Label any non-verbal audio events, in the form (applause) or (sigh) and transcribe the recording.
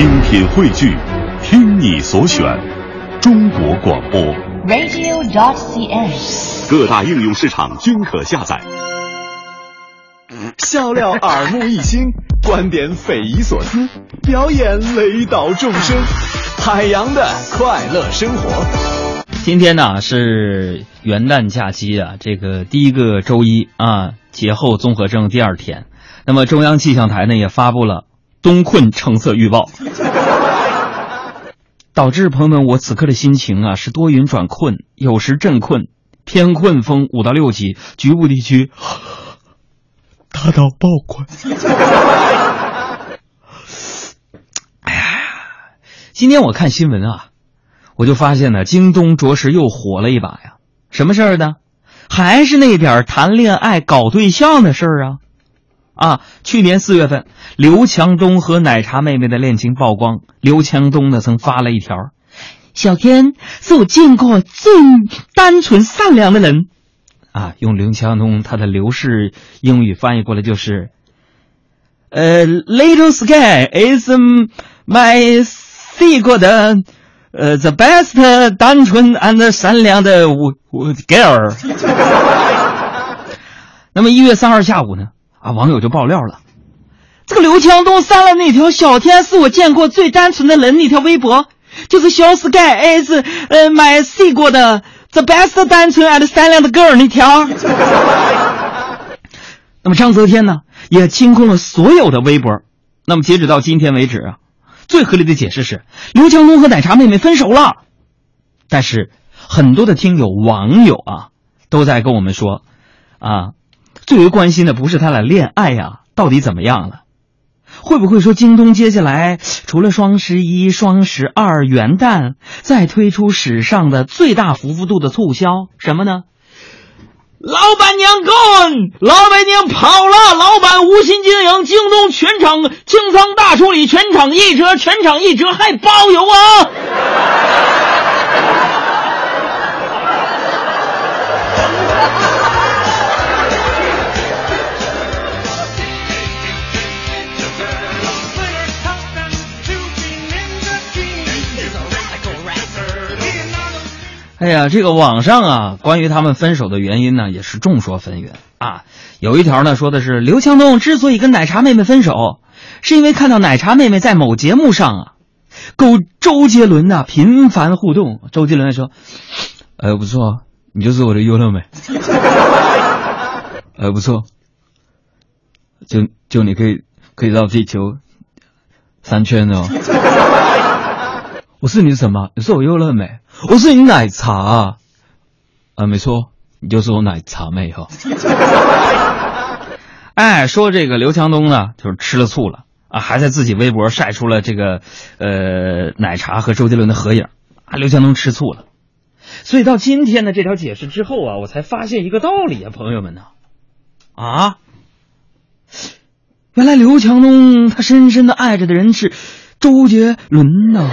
精品汇聚，听你所选，中国广播。radio.dot.cn，。各大应用市场均可下载。笑料耳目一新，观点匪夷所思，表演雷倒众生，海洋的快乐生活。今天呢是元旦假期啊，这个第一个周一啊，节后综合症第二天。那么中央气象台呢也发布了冬困橙色预报，导致朋友们我此刻的心情啊是多云转困，有时阵困，偏困风五到六级，局部地区 (sniffs) 达到暴困。(laughs) 哎呀，今天我看新闻啊。我就发现呢，京东着实又火了一把呀！什么事儿呢？还是那点谈恋爱、搞对象的事儿啊！啊，去年四月份，刘强东和奶茶妹妹的恋情曝光。刘强东呢，曾发了一条：“小天是我见过最单纯善良的人。”啊，用刘强东他的刘氏英语翻译过来就是：“呃，Little Sky is my secret。”呃、，the best 单纯 and 善良的我我 girl。(laughs) 那么一月三号下午呢，啊，网友就爆料了，这个刘强东删了那条“小天是我见过最单纯的人”那条微博，就是小 sky is 呃 my see 过的 the best 单纯 and 善良的 girl 那条。那么章泽天呢，也清空了所有的微博。那么截止到今天为止啊。最合理的解释是，刘强东和奶茶妹妹分手了。但是很多的听友网友啊，都在跟我们说，啊，最为关心的不是他俩恋爱呀、啊，到底怎么样了？会不会说京东接下来除了双十一、双十二、元旦，再推出史上的最大幅度的促销？什么呢？老板娘滚！老板娘跑了！老板无心经营，京东全场清仓大处理，全场一折，全场一折还包邮啊！哎呀，这个网上啊，关于他们分手的原因呢，也是众说纷纭啊。有一条呢，说的是刘强东之所以跟奶茶妹妹分手，是因为看到奶茶妹妹在某节目上啊，跟周杰伦呐、频繁互动。周杰伦说：“哎，不错，你就是我的优乐美。哎，不错，就就你可以可以绕地球三圈哦。我是你什么？你是我优乐美。”我是你奶茶啊，啊，没错，你就是我奶茶妹哈。(laughs) 哎，说这个刘强东呢，就是吃了醋了啊，还在自己微博晒出了这个呃奶茶和周杰伦的合影啊。刘强东吃醋了，所以到今天的这条解释之后啊，我才发现一个道理啊，朋友们呢，啊，原来刘强东他深深的爱着的人是周杰伦呐。